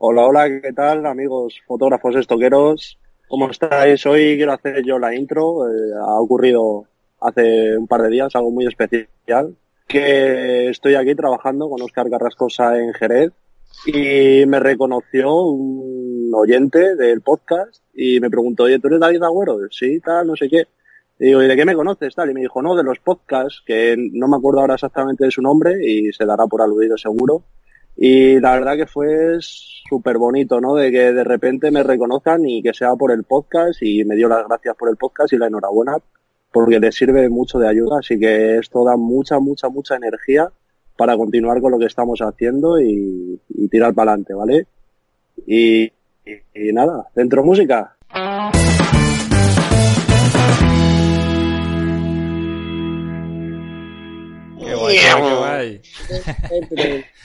Hola, hola, ¿qué tal, amigos fotógrafos estoqueros? ¿Cómo estáis? Hoy quiero hacer yo la intro. Eh, ha ocurrido hace un par de días algo muy especial, que estoy aquí trabajando con Oscar Carrascosa en Jerez y me reconoció un oyente del podcast y me preguntó, oye, ¿tú eres David Agüero? Sí, tal, no sé qué. Y digo, ¿y de qué me conoces? Tal, y me dijo, no, de los podcasts, que no me acuerdo ahora exactamente de su nombre y se dará por aludido seguro. Y la verdad que fue súper bonito, ¿no? De que de repente me reconozcan y que sea por el podcast y me dio las gracias por el podcast y la enhorabuena porque le sirve mucho de ayuda. Así que esto da mucha, mucha, mucha energía para continuar con lo que estamos haciendo y, tirar para adelante, ¿vale? Y, y, nada, dentro música.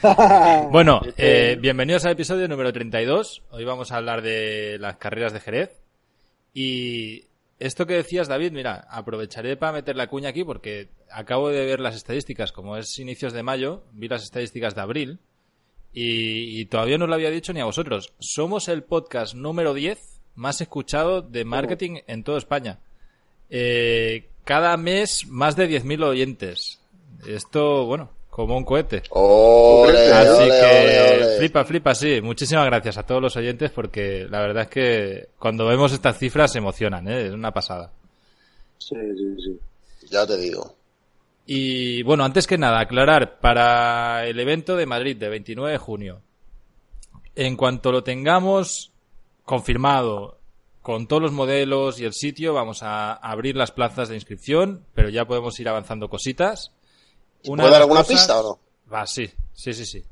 bueno, eh, bienvenidos al episodio número 32. Hoy vamos a hablar de las carreras de Jerez. Y esto que decías, David, mira, aprovecharé para meter la cuña aquí porque acabo de ver las estadísticas. Como es inicios de mayo, vi las estadísticas de abril y, todavía no lo había dicho ni a vosotros. Somos el podcast número 10 más escuchado de marketing en toda España. Eh, cada mes más de 10.000 oyentes. Esto, bueno, como un cohete. Así que flipa, flipa, sí. Muchísimas gracias a todos los oyentes porque la verdad es que cuando vemos estas cifras se emocionan, ¿eh? es una pasada. Sí, sí, sí. Ya te digo. Y bueno, antes que nada, aclarar, para el evento de Madrid de 29 de junio, en cuanto lo tengamos confirmado con todos los modelos y el sitio, vamos a abrir las plazas de inscripción, pero ya podemos ir avanzando cositas. ¿Puede dar alguna pista o no? Va, sí, sí, sí, sí.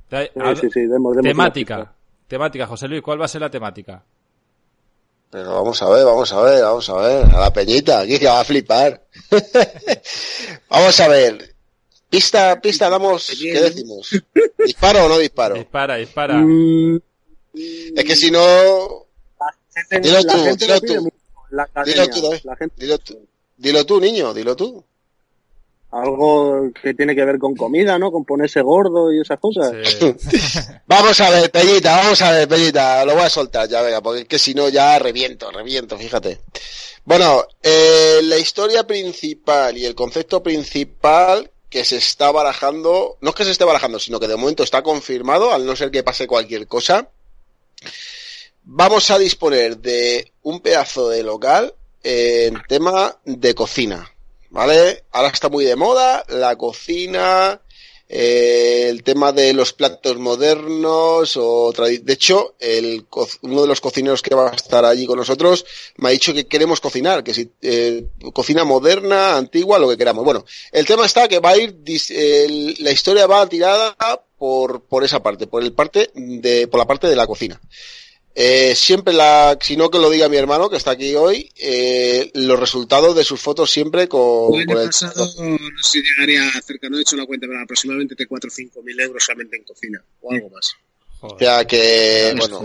temática, temática, José Luis, ¿cuál va a ser la temática? Pero vamos a ver, vamos a ver, vamos a ver. A la peñita, aquí que va a flipar. vamos a ver. Pista, pista, damos, ¿qué decimos? ¿Disparo o no disparo? Dispara, dispara. Mm. Es que si no... Dilo tú, dilo tú. Dilo tú, dilo tú. Dilo tú, niño, dilo tú algo que tiene que ver con comida, ¿no? Con ponerse gordo y esas cosas. vamos a ver, Peñita, vamos a ver, Peñita, lo voy a soltar ya, venga, porque es que si no ya reviento, reviento, fíjate. Bueno, eh, la historia principal y el concepto principal que se está barajando, no es que se esté barajando, sino que de momento está confirmado, al no ser que pase cualquier cosa, vamos a disponer de un pedazo de local en tema de cocina. ¿Vale? Ahora está muy de moda la cocina, eh, el tema de los platos modernos o de hecho el, uno de los cocineros que va a estar allí con nosotros me ha dicho que queremos cocinar que si eh, cocina moderna antigua lo que queramos bueno el tema está que va a ir la historia va tirada por por esa parte por el parte de por la parte de la cocina eh, siempre la, si no que lo diga mi hermano que está aquí hoy, eh, los resultados de sus fotos siempre con, el año pasado no sé si llegaría cerca, no he hecho la cuenta, pero aproximadamente de 4 o 5 mil euros solamente en cocina o algo más. O sea que, bueno.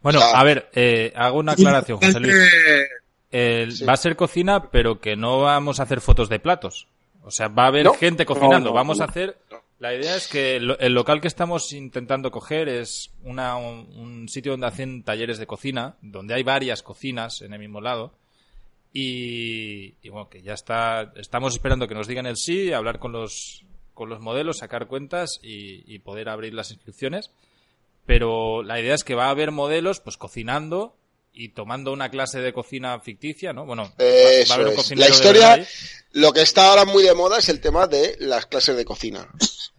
Bueno, a ver, eh, hago una aclaración, José Luis. Va a ser cocina, pero que no vamos a hacer fotos de platos. O sea, va a haber gente cocinando. vamos a hacer la idea es que el local que estamos intentando coger es una, un, sitio donde hacen talleres de cocina, donde hay varias cocinas en el mismo lado. Y, bueno, que ya está. Estamos esperando que nos digan el sí, hablar con los, con los modelos, sacar cuentas y, poder abrir las inscripciones. Pero la idea es que va a haber modelos, pues cocinando y tomando una clase de cocina ficticia, ¿no? Bueno, va, a haber un La historia, lo que está ahora muy de moda es el tema de las clases de cocina.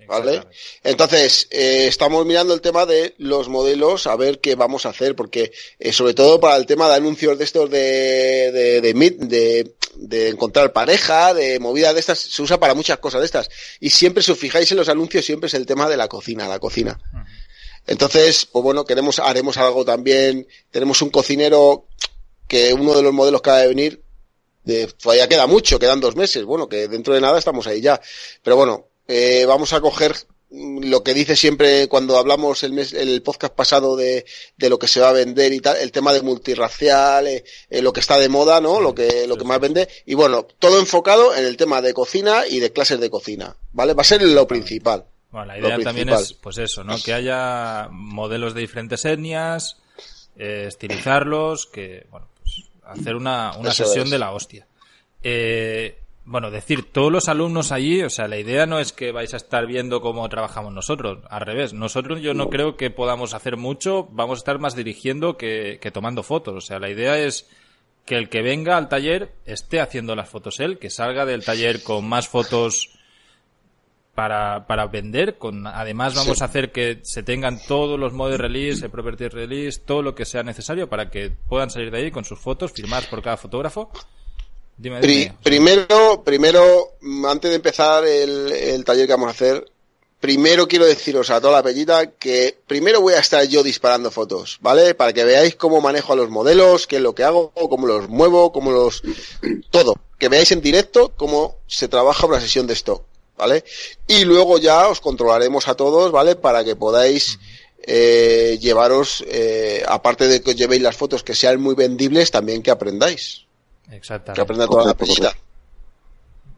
¿Vale? Entonces, eh, estamos mirando el tema de los modelos, a ver qué vamos a hacer, porque eh, sobre todo para el tema de anuncios de estos de, de, de, de, encontrar pareja, de movidas de estas, se usa para muchas cosas de estas. Y siempre, si os fijáis en los anuncios, siempre es el tema de la cocina, la cocina. Entonces, pues bueno, queremos, haremos algo también, tenemos un cocinero que uno de los modelos que va a venir, de, todavía queda mucho, quedan dos meses, bueno, que dentro de nada estamos ahí ya. Pero bueno, eh, vamos a coger lo que dice siempre cuando hablamos el, mes, el podcast pasado de, de, lo que se va a vender y tal, el tema de multirracial, eh, eh, lo que está de moda, ¿no? Lo que, lo que más vende. Y bueno, todo enfocado en el tema de cocina y de clases de cocina, ¿vale? Va a ser lo principal. Bueno, la idea también es, pues eso, ¿no? Que haya modelos de diferentes etnias, eh, estilizarlos, que, bueno, pues hacer una, una sesión de la hostia. Eh, bueno, decir, todos los alumnos allí, o sea, la idea no es que vais a estar viendo cómo trabajamos nosotros, al revés, nosotros yo no, creo que podamos hacer mucho, vamos a estar más dirigiendo que, que tomando fotos, o sea, la idea es que el que venga al taller esté haciendo las fotos él, que salga del taller con más fotos para, para vender. Con, además, vamos a hacer que se tengan todos los modos release, el property release, todo lo que sea necesario para que puedan salir de ahí con sus fotos firmadas por cada fotógrafo. Dime, primero, primero, antes de empezar el, el taller que vamos a hacer, primero quiero deciros a toda la pellita que primero voy a estar yo disparando fotos, ¿vale? Para que veáis cómo manejo a los modelos, qué es lo que hago, cómo los muevo, cómo los... todo. Que veáis en directo cómo se trabaja una sesión de stock. ¿vale? Y luego ya os controlaremos a todos, ¿vale? Para que podáis eh, llevaros, eh, aparte de que os llevéis las fotos que sean muy vendibles, también que aprendáis. Exactamente. Que aprenda toda la pesita.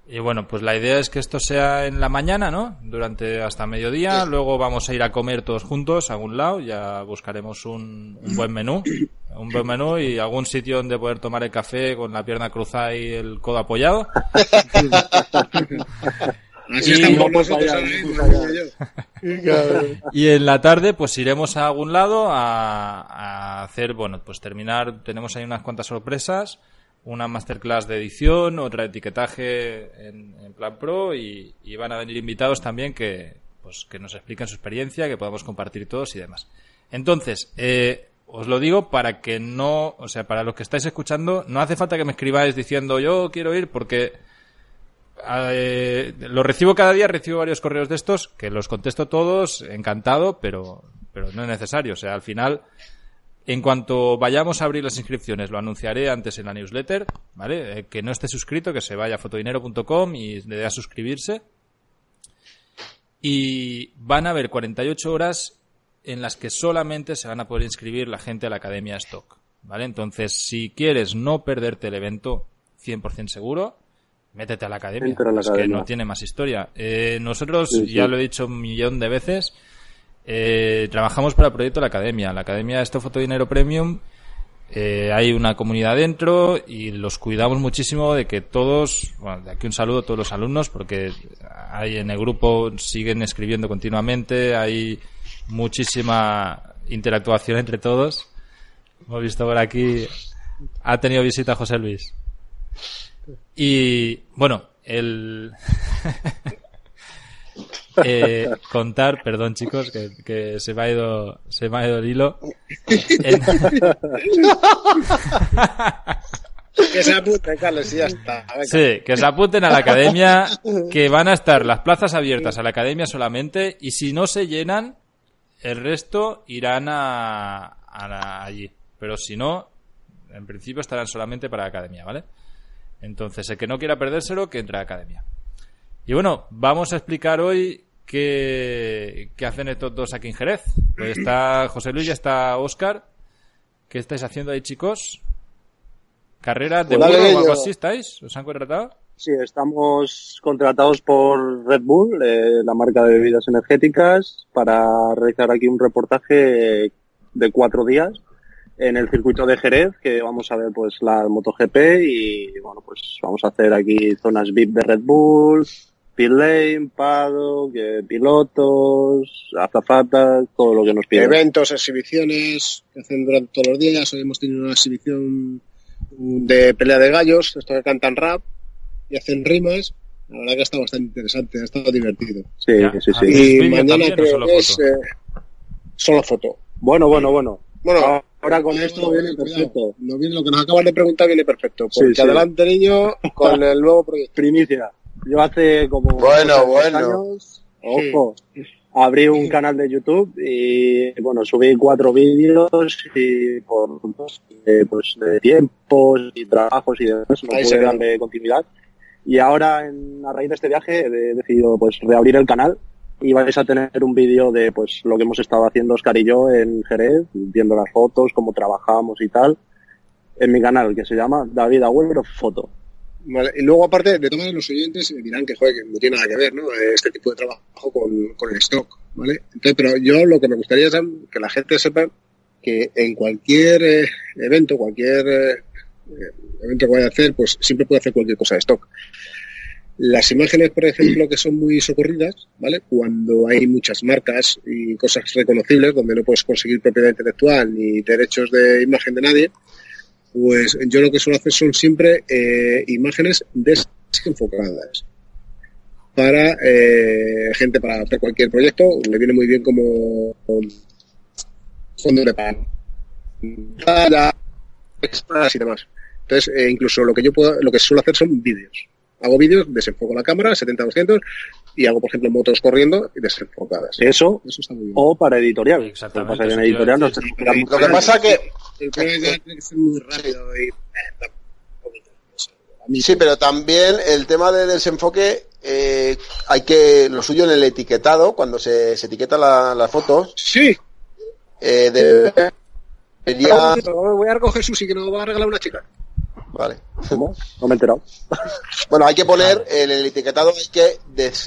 Y bueno, pues la idea es que esto sea en la mañana, ¿no? Durante hasta mediodía. Luego vamos a ir a comer todos juntos a algún lado. Ya buscaremos un, un, buen menú. Un buen menú y algún sitio donde poder tomar el café con la pierna cruzada y el codo apoyado. y, en la tarde, pues iremos a algún lado a, hacer, bueno, pues terminar. Tenemos ahí unas cuantas sorpresas. Una masterclass de edición, otra etiquetaje en, plan pro y, van a venir invitados también que, pues, que nos expliquen su experiencia, que podamos compartir todos y demás. Entonces, eh, os lo digo para que no, o sea, para los que estáis escuchando, no hace falta que me escribáis diciendo yo quiero ir porque eh, lo recibo cada día, recibo varios correos de estos, que los contesto todos, encantado, pero, pero no es necesario. O sea, al final, en cuanto vayamos a abrir las inscripciones, lo anunciaré antes en la newsletter, ¿vale? Eh, que no esté suscrito, que se vaya a fotodinero.com y le dé a suscribirse. Y van a haber 48 horas en las que solamente se van a poder inscribir la gente a la Academia Stock, ¿vale? Entonces, si quieres no perderte el evento 100% seguro, métete a la academia. es que no tiene más historia. Eh, nosotros, ya lo he dicho un millón de veces, eh, trabajamos para el proyecto la academia. La academia Esto Fotodinero Premium. Eh, hay una comunidad dentro y los cuidamos muchísimo de que todos, bueno, de aquí un saludo a todos los alumnos porque hay en el grupo siguen escribiendo continuamente, hay muchísima interactuación entre todos. Hemos visto por aquí, ha tenido visita José Luis. Y bueno, el eh, contar, perdón chicos, que, se me ha ido, se me ha ido el hilo. que se apunten, Carlos, y ya está. Sí, que se apunten a la academia, que van a estar las plazas abiertas a la academia solamente, y si no se llenan, el resto irán a, allí. Pero si no, en principio estarán solamente para la academia, ¿vale? Entonces, el que no quiera perdérselo, que entre a la academia. Y bueno, vamos a explicar hoy qué, qué hacen estos dos aquí en Jerez. Pues está José Luis y está Oscar. ¿Qué estáis haciendo ahí, chicos? ¿Carrera de pues o algo así estáis? ¿Os han contratado? Sí, estamos contratados por Red Bull, eh, la marca de bebidas energéticas, para realizar aquí un reportaje de cuatro días en el circuito de Jerez, que vamos a ver pues la MotoGP y bueno, pues vamos a hacer aquí zonas VIP de Red Bull, lane, paddock, pilotos, azafatas, todo lo que nos piden. Eventos, exhibiciones que hacen durante todos los días. Hoy hemos tenido una exhibición de pelea de gallos, estos que cantan rap y hacen rimas. La verdad que está bastante interesante, ha estado divertido. Sí, sí, sí. Y mañana creo que es eh, solo foto. Bueno, bueno, bueno. Bueno, ahora con esto viene perfecto. No viene, lo que nos acaban de preguntar viene perfecto. Porque adelante, niño, con el nuevo proyecto. Primicia. Yo hace como bueno, bueno. años, ojo, abrí un canal de YouTube y, bueno, subí cuatro vídeos y por eh, pues, de tiempos y trabajos y demás no pude darle continuidad. Y ahora, en, a raíz de este viaje, he decidido pues reabrir el canal y vais a tener un vídeo de pues lo que hemos estado haciendo Oscar y yo en Jerez, viendo las fotos, cómo trabajamos y tal, en mi canal que se llama David Agüero Foto. Y luego, aparte, de todos los oyentes dirán que, joder, que no tiene nada que ver, ¿no? Este tipo de trabajo con, con el stock, ¿vale? Entonces, pero yo lo que me gustaría es que la gente sepa que en cualquier eh, evento, cualquier eh, evento que vaya a hacer, pues siempre puede hacer cualquier cosa de stock. Las imágenes, por ejemplo, que son muy socorridas, ¿vale? Cuando hay muchas marcas y cosas reconocibles donde no puedes conseguir propiedad intelectual ni derechos de imagen de nadie, pues yo lo que suelo hacer son siempre eh, imágenes desenfocadas para eh, gente para cualquier proyecto. Le viene muy bien como fondo de pantalla extras y demás. Entonces eh, incluso lo que yo lo que suelo hacer son vídeos hago vídeos, desenfoco la cámara, 70-200, y hago, por ejemplo, motos corriendo y desenfocadas. Eso, Eso está muy bien. o para editorial. Exactamente. en editorial no Lo que pasa que... El tiene que ser muy rápido y... Sí, pero también el tema de desenfoque, eh, hay que, lo suyo en el etiquetado, cuando se, se etiqueta las fotos. Sí. Eh, de, Voy a recoger sushi que nos va a regalar una chica. Vale. ¿Cómo? No me he enterado. bueno, hay que poner en el etiquetado, hay que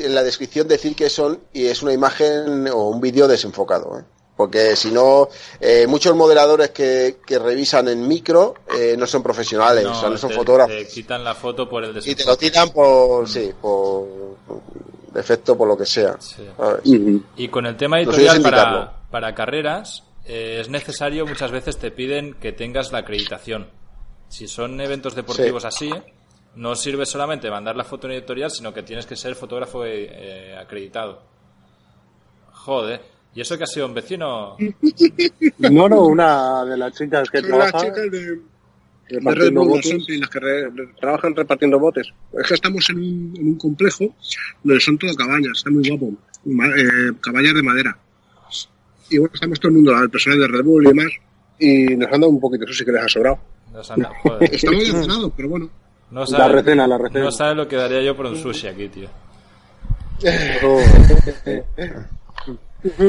en la descripción decir que son y es una imagen o un vídeo desenfocado. ¿eh? Porque si no, eh, muchos modeladores que, que, revisan en micro eh, no son profesionales, no, o sea, no son fotógrafos. Te quitan la foto por el desenfoque. Y te lo tiran por, sí, por defecto, por lo que sea. Y con el tema editorial para, para carreras, es necesario, muchas veces te piden que tengas la acreditación. Si son eventos deportivos así, no sirve solamente mandar la foto en editorial, sino que tienes que ser fotógrafo eh, eh, acreditado. Joder. ¿Y eso que ha sido un vecino? No, no, una de las chicas que trabaja... repartiendo botes. las que trabajan repartiendo botes. Es que estamos en un, en un, complejo donde son todo cabañas, está muy guapo. Eh, cabañas de madera. Y bueno, estamos todo el mundo, el personal de Red Bull y demás, y nos han dado un poquito, eso sí que les ha sobrado. Está muy ordenado, pero bueno. No sabe, la recena, la recena. No sabe lo que daría yo por un sushi aquí, tío.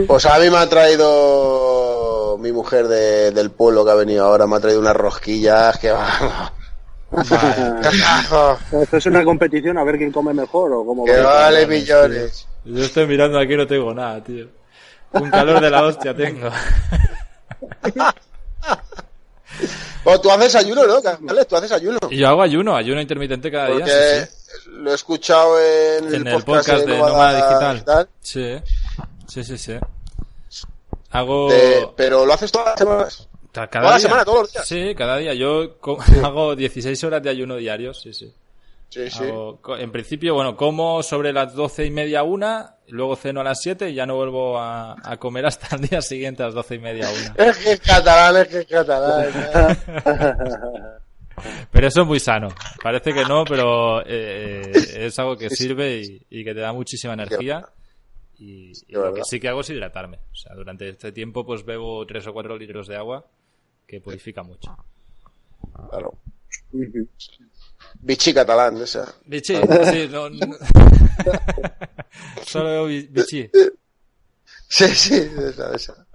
Pues a mí me ha traído mi mujer de, del pueblo que ha venido ahora, me ha traído unas rosquillas que va. Esto es una competición a ver quién come mejor o cómo que vale millones. Yo estoy mirando aquí y no tengo nada, tío. Un calor de la hostia tengo. Pues tú haces ayuno, ¿no? Tú haces ayuno. Yo hago ayuno, ayuno intermitente cada día. Lo he escuchado en, el, podcast, de, Nómada Digital. Sí, sí, sí, sí. Hago... Pero lo haces todas las semanas. Cada día. semana, todos los días. Sí, cada día. Yo hago 16 horas de ayuno diarios, sí, sí. Sí, sí. en principio, bueno, como sobre las doce y media una, luego ceno a las 7 y ya no vuelvo a, comer hasta el día siguiente a las doce y media una. Es que es catalán, es que es catalán. pero eso es muy sano. Parece que no, pero eh, es algo que sirve y, que te da muchísima energía. Y, lo que sí que hago es hidratarme. O sea, durante este tiempo pues bebo tres o cuatro litros de agua que purifica mucho. Claro. Bichi catalán, esa. Bichi, sí, no, Solo veo bichi. Sí, sí, esa, esa.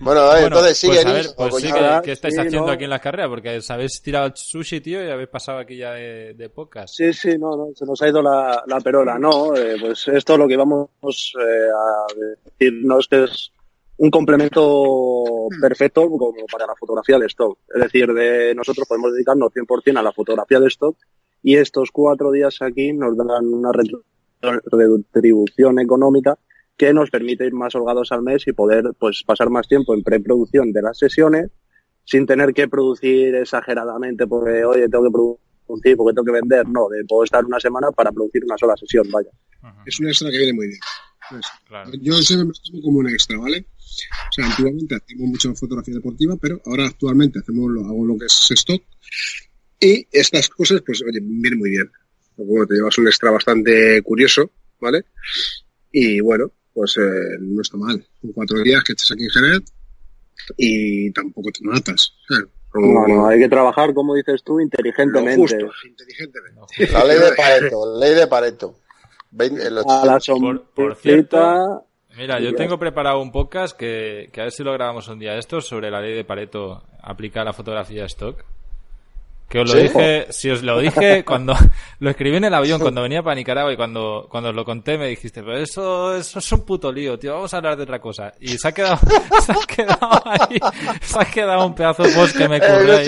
Bueno, entonces sí, pues, a ver, pues sí, ¿qué, estáis haciendo aquí en la carrera? Porque os habéis tirado el sushi, tío, y habéis pasado aquí ya de, de pocas. Sí, sí, no, no, se nos ha ido la, la perola, no, eh, pues esto lo que vamos eh, a decirnos que es un complemento hmm. perfecto como para la fotografía de stock. Es decir, de nosotros podemos dedicarnos 100% a la fotografía de stock y estos cuatro días aquí nos dan una retribución económica que nos permite ir más holgados al mes y poder pues pasar más tiempo en preproducción de las sesiones sin tener que producir exageradamente porque oye tengo que producir porque tengo que vender no de puedo estar una semana para producir una sola sesión vaya es una extra que viene muy bien yo siempre me tomo como un extra vale o sea, antiguamente hacíamos mucha fotografía deportiva, pero ahora actualmente hacemos lo, hago lo que es stock. Y estas cosas, pues, oye, vienen muy bien. Bueno, te llevas un extra bastante curioso, ¿vale? Y bueno, pues eh, no está mal. Son cuatro días que estás aquí en Jerez y tampoco te matas. No, no, hay que trabajar, como dices tú, inteligentemente. Justo, inteligentemente. La ley de Pareto, ley de Pareto. A la por, cierto, Mira, yo tengo preparado un podcast que, que, a ver si lo grabamos un día esto sobre la ley de Pareto aplicada a la fotografía stock. Que os lo dije, si os lo dije cuando lo escribí en el avión, cuando venía para Nicaragua y cuando, cuando os lo conté me dijiste, pero eso, eso es un puto lío, tío, vamos a hablar de otra cosa. Y se ha quedado, se ha quedado ahí, se ha quedado un pedazo de post que me ocurrió ahí.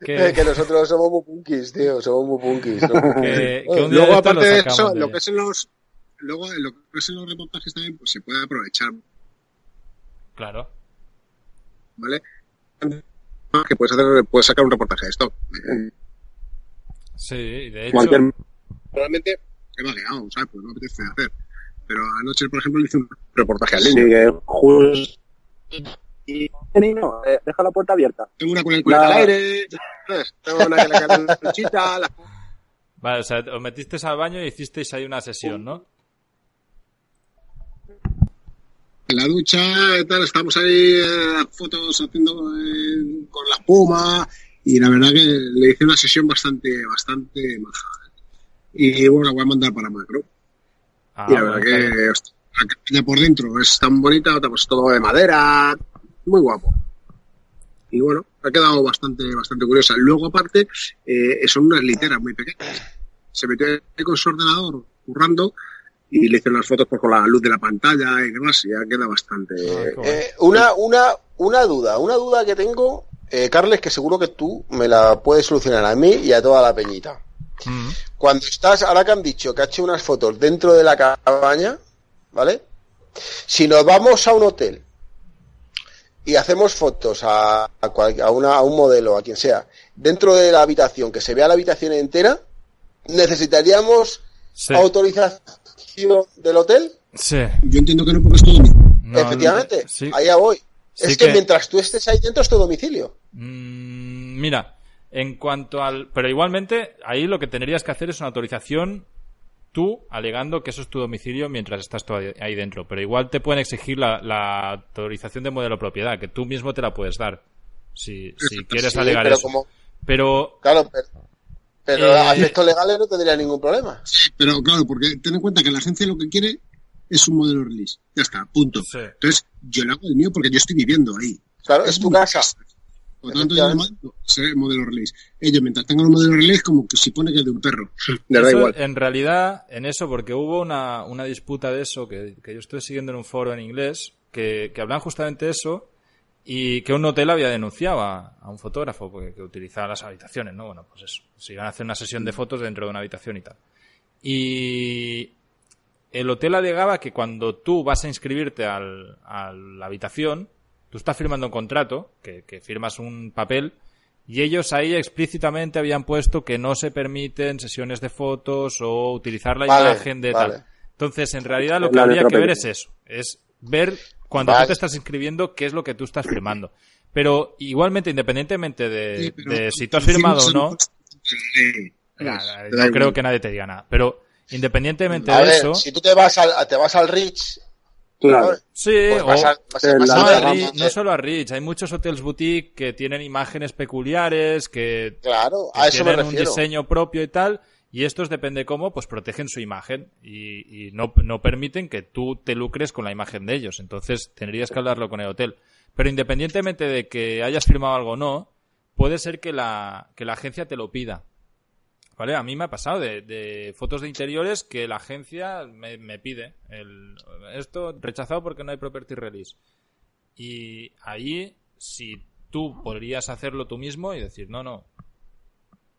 Que... que... nosotros somos muy punkis, tío, somos muy punkis. Que, que un luego, aparte de eso, lo que es en los, luego, lo que es en los reportajes también, pues se puede aprovechar. Claro. ¿Vale? que puedes hacer, puedes sacar un reportaje de esto. Sí, de hecho. Realmente he vagueado, ¿sabes? Pues no me apetece hacer. Pero anoche, por ejemplo, le hice un reportaje al niño. Sí, que justo. Y niño, eh, deja la puerta abierta. Tengo una con el cuello al aire, Tengo una que la luchita. La... Vale, o sea, os metisteis al baño y hicisteis ahí una sesión, ¿no? en la ducha y tal, estamos ahí eh, fotos haciendo eh, con la espuma y la verdad que le hice una sesión bastante, bastante maja. Y bueno, la voy a mandar para macro. Ah, y la verdad que la campaña por dentro es tan bonita, pues todo de madera, muy guapo. Y bueno, ha quedado bastante, bastante curiosa. Luego aparte, eh, son unas literas muy pequeñas. Se metió con su ordenador currando y le hice unas fotos pues, con la luz de la pantalla y demás, y ya queda bastante. Ah, eh, una, una, una duda, una duda que tengo, eh, Carles, que seguro que tú me la puedes solucionar a mí y a toda la peñita. Mm. Cuando estás, ahora que han dicho que ha hecho unas fotos dentro de la cabaña, ¿vale? Si nos vamos a un hotel y hacemos fotos a, a, a, una, a un modelo, a quien sea, dentro de la habitación, que se vea la habitación entera, necesitaríamos autorización del hotel? Sí. Yo entiendo que no porque es tu domicilio. Efectivamente, allá voy. es que, mientras tú estés ahí dentro es tu domicilio. Mm, mira, en cuanto al... Pero igualmente, ahí lo que tendrías que hacer es una autorización tú alegando que eso es tu domicilio mientras estás tú ahí dentro. Pero igual te pueden exigir la, autorización de modelo propiedad, que tú mismo te la puedes dar. Si, si quieres alegar pero eso. Como... Pero... Claro, pero pero a efectos legales no tendría ningún problema. Pero claro, porque ten en cuenta que la agencia lo que quiere es un modelo release. Ya está, punto. Entonces, yo le hago el mío porque yo estoy viviendo ahí. Claro, es, tu casa. Por lo tanto, yo mando ese modelo release. Ellos, mientras tengan un modelo release, como que se pone que es de un perro. da igual. En realidad, en eso, porque hubo una, una disputa de eso, que, que yo estoy siguiendo en un foro en inglés, que, que hablan justamente de eso, y que un hotel había denunciado a, un fotógrafo porque, que utilizaba las habitaciones, ¿no? Bueno, pues eso, si iban a hacer una sesión de fotos dentro de una habitación y tal. Y el hotel alegaba que cuando tú vas a inscribirte al, a la habitación, tú estás firmando un contrato, que, firmas un papel, y ellos ahí explícitamente habían puesto que no se permiten sesiones de fotos o utilizar la imagen de tal. Entonces, en realidad lo que habría que ver es eso, es ver cuando tú te estás inscribiendo, qué es lo que tú estás firmando. Pero igualmente, independientemente de, si tú has firmado o no, no creo que nadie te diga nada. Pero independientemente de eso. Si tú te vas al, te vas al Rich. Claro. Sí, pues o, no, solo a Rich, hay muchos hotels boutique que tienen imágenes peculiares, que, claro, a eso tienen un diseño propio y tal, y estos, depende cómo, pues protegen su imagen y, no, no, permiten que tú te lucres con la imagen de ellos. Entonces tendrías que hablarlo con el hotel. Pero independientemente de que hayas firmado algo o no, puede ser que la, que la agencia te lo pida. ¿Vale? A mí me ha pasado de, fotos de interiores que la agencia me, me pide. Esto rechazado porque no hay property release. Y ahí, si tú podrías hacerlo tú mismo y decir, no, no,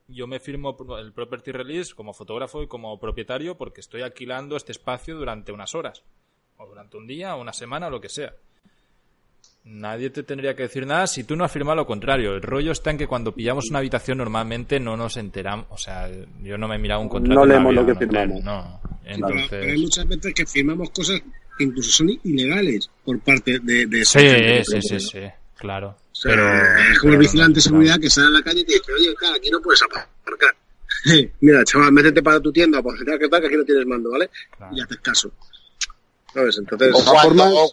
yo me firmo el property release como fotógrafo y como propietario porque estoy alquilando este espacio durante unas horas, o durante un día, o una semana, o lo que sea. Nadie te tendría que decir nada si tú no has firmado lo contrario. El rollo está en que cuando pillamos una habitación normalmente no nos enteramos. O sea, yo no me he mirado un contrato. No leemos lo que firmamos. No. Entonces... Pero, hay muchas veces que firmamos cosas que incluso son ilegales por parte de, de sí, sí, sí, sí, claro pero, es como el vigilante de seguridad que sale a la calle y te dice, oye, cara, aquí no puedes aparcar. Mira, chaval, métete para tu tienda, pues que tal, que aquí no tienes mando, ¿vale? Y haces caso. ¿Sabes? Entonces, o cuando,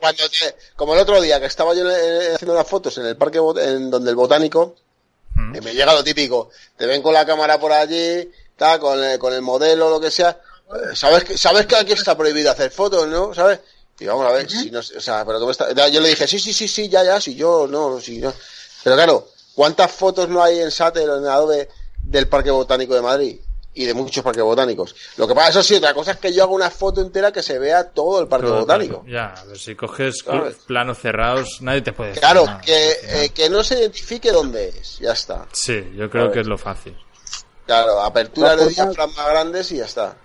como el otro día que estaba yo haciendo unas fotos en el parque en donde el botánico mm. y me llega lo típico te ven con la cámara por allí está con el, con el modelo lo que sea eh, sabes que sabes que aquí está prohibido hacer fotos no sabes y vamos a ver, si no, o sea, pero ¿cómo está? Yo le dije, sí, sí, sí, sí, ya, ya, si yo, no, si no. Pero claro, ¿Cuántas fotos no hay en SAT en Adobe del Parque Botánico de Madrid? Y de muchos parques botánicos. Lo que pasa, eso sí, otra cosa es que yo hago una foto entera que se vea todo el parque botánico. Ya, a ver, si coges planos cerrados, nadie te puede Claro, que, eh, que no se identifique dónde es, ya está. Sí, yo creo que es lo fácil. Claro, apertura de diafragmas grandes y ya está.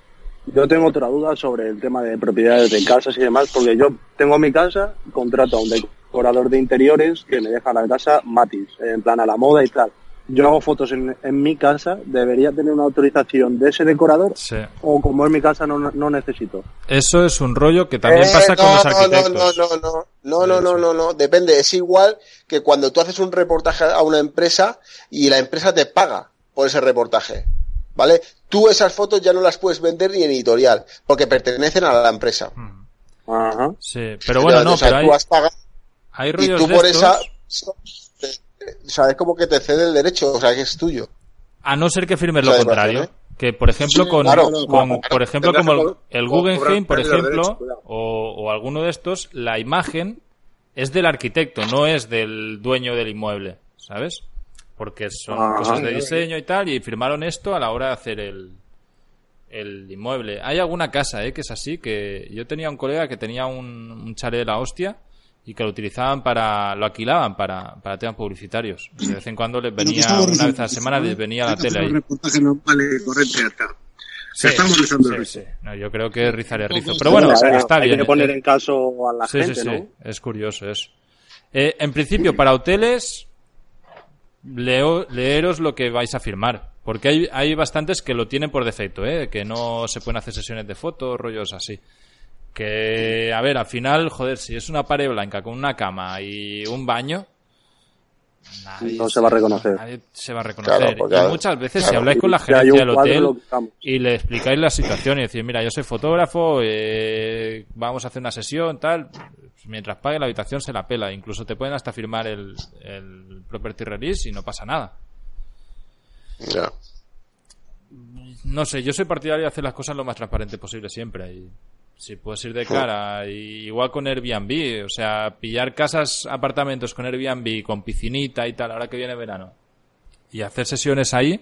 Yo tengo otra duda sobre el tema de propiedades de casas y demás, porque yo tengo mi casa, contrato a un decorador de interiores que me deja la casa matis, en plan a la moda y tal yo hago fotos en, mi casa, debería tener una autorización de ese decorador sí. o como es mi casa no, necesito. Eso es un rollo que también eh, pasa no, con los arquitectos. No, no, no, no, no, no, no, no, depende. Es igual que cuando tú haces un reportaje a una empresa y la empresa te paga por ese reportaje, ¿vale? Tú esas fotos ya no las puedes vender ni en editorial porque pertenecen a la empresa. Hmm. Ajá. Sí, pero bueno, no, pero hay, tú has pagado y tú de por esa sabes como que te cede el derecho, o sea, que es tuyo. A no ser que firmes lo contrario. Que por ejemplo con, por ejemplo como el, Guggenheim, por ejemplo, o, o alguno de estos, la imagen es del arquitecto, no es del dueño del inmueble, ¿sabes? porque son ah, cosas de diseño y tal, y firmaron esto a la hora de hacer el, el inmueble. Hay alguna casa, ¿eh? Que es así, que yo tenía un colega que tenía un, un chalet de la hostia y que lo utilizaban para, lo alquilaban para, para temas publicitarios. De vez en cuando les venía, una vez a la semana les venía la tele ahí. Sí, sí, sí. No, yo creo que rizaré rizo. Pero bueno, está bien. Hay que poner en caso a la gente, sí, ¿no? Es curioso eso. Eh, en principio, para hoteles, leo, leeros lo que vais a firmar. Porque hay, hay bastantes que lo tienen por defecto, ¿eh? Que no se pueden hacer sesiones de fotos, rollos así. Que, a ver, al final, joder, si es una pared blanca con una cama y un baño, no se va a reconocer. Nadie se va a reconocer. y muchas veces, si habláis con la gerencia del hotel y le explicáis la situación y decís, mira, yo soy fotógrafo, eh, vamos a hacer una sesión, tal, mientras pague la habitación se la pela. Incluso te pueden hasta firmar el, el property release y no pasa nada. Ya. No sé, yo soy partidario de hacer las cosas lo más transparente posible siempre. Y si puedes ir de cara, igual con Airbnb, o sea, pillar casas, apartamentos con Airbnb, con piscinita y tal, ahora que viene verano, y hacer sesiones ahí,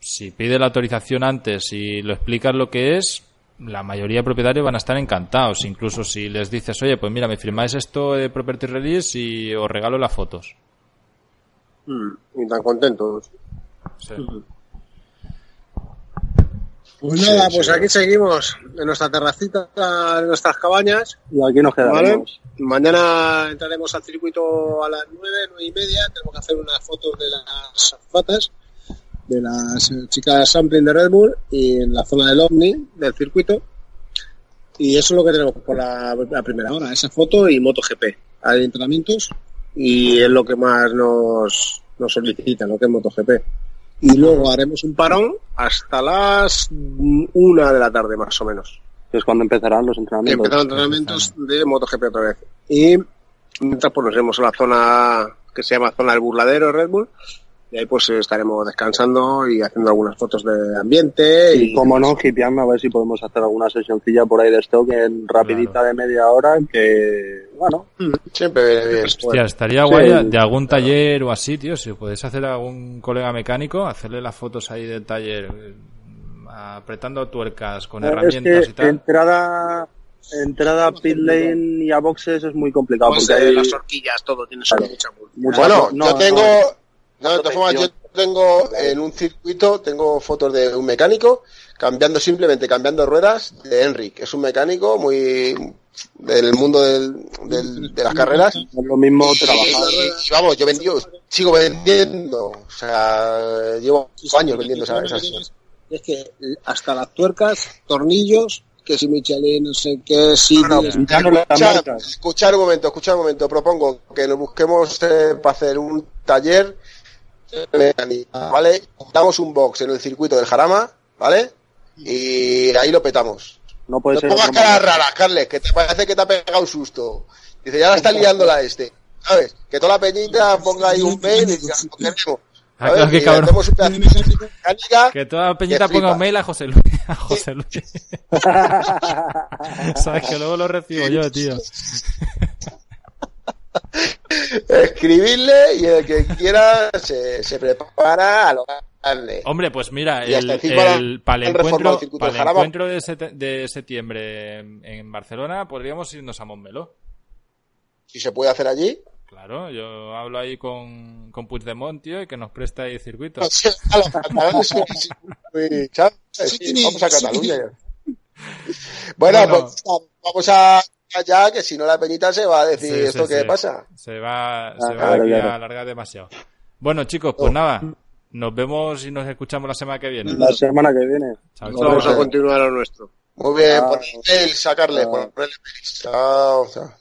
si pide la autorización antes y lo explicas lo que es, la mayoría de propietarios van a estar encantados. Incluso si les dices, oye, pues mira, me firmáis esto de Property Release y os regalo las fotos. Mm, y tan contentos. Sí. Pues nada, pues aquí seguimos en nuestra terracita, en nuestras cabañas. Y aquí nos quedaremos. Mañana entraremos al circuito a las nueve, nueve y media. Tenemos que hacer unas fotos de las fotos de las chicas sampling de Red Bull y en la zona del OVNI del circuito. Y eso es lo que tenemos por la, primera hora, esa foto y MotoGP. Hay entrenamientos y es lo que más nos, nos solicita, lo que es MotoGP. Y luego haremos un parón hasta las una de la tarde más o menos. Es cuando empezarán los entrenamientos. Empezarán los entrenamientos de MotoGP otra vez. Y mientras pues nos iremos a la zona que se llama zona del burladero Red Bull y ahí pues estaremos descansando y haciendo algunas fotos de ambiente. Y, como no, hipeando a ver si podemos hacer alguna sesioncilla por ahí de stock en rapidita de media hora que, bueno, mm, siempre viene bien. Hostia, estaría guay de algún taller o así, tío, si podéis hacer a algún colega mecánico, hacerle las fotos ahí del taller apretando tuercas con herramientas y tal. Entrada entrada a pit lane y a boxes es muy complicado pues porque hay... las horquillas todo tiene mucha, bueno yo tengo no, de todas formas, yo tengo en un circuito, tengo fotos de un mecánico cambiando simplemente, cambiando ruedas de Enric. Es un mecánico muy del mundo del, de las carreras. Lo mismo trabajar. Y, vamos, yo vendí, sigo vendiendo. O sea, llevo años vendiendo esas. Es que hasta las tuercas, tornillos, que si Michelin, no sé qué, si escuchar, un momento, escuchar un momento. Propongo que nos busquemos eh, para hacer un taller ¿vale? Damos un box en el circuito del Jarama, ¿vale? Y ahí lo petamos. No puede ser. pongas caras raras, Carles, que te parece que te ha pegado un susto. Dice, ya la está liando la este. ¿Sabes? Que toda la peñita ponga ahí un mail y diga, ah, claro, que cabrón. que toda la peñita ponga un mail a José Luis. A José Luis. Sabes que luego lo recibo yo, tío. Escribirle y el que quiera se, se prepara a lo grande. Hombre, pues mira, el, el, para el encuentro, para el encuentro de, de, septiembre en Barcelona podríamos irnos a Montmeló. Si se puede hacer allí. Claro, yo hablo ahí con, con Puigdemont, tío, y que nos presta ahí circuitos. Vamos a Cataluña ya. Bueno, pues vamos a ya, que si no la peñita se va a decir esto que pasa. Se va, se va a alargar demasiado. Bueno, chicos, pues oh. nada. Nos vemos y nos escuchamos la semana que viene. La semana que viene. Vamos a continuar a nuestro. Muy bien, por el sacarle, por el Chao, chao.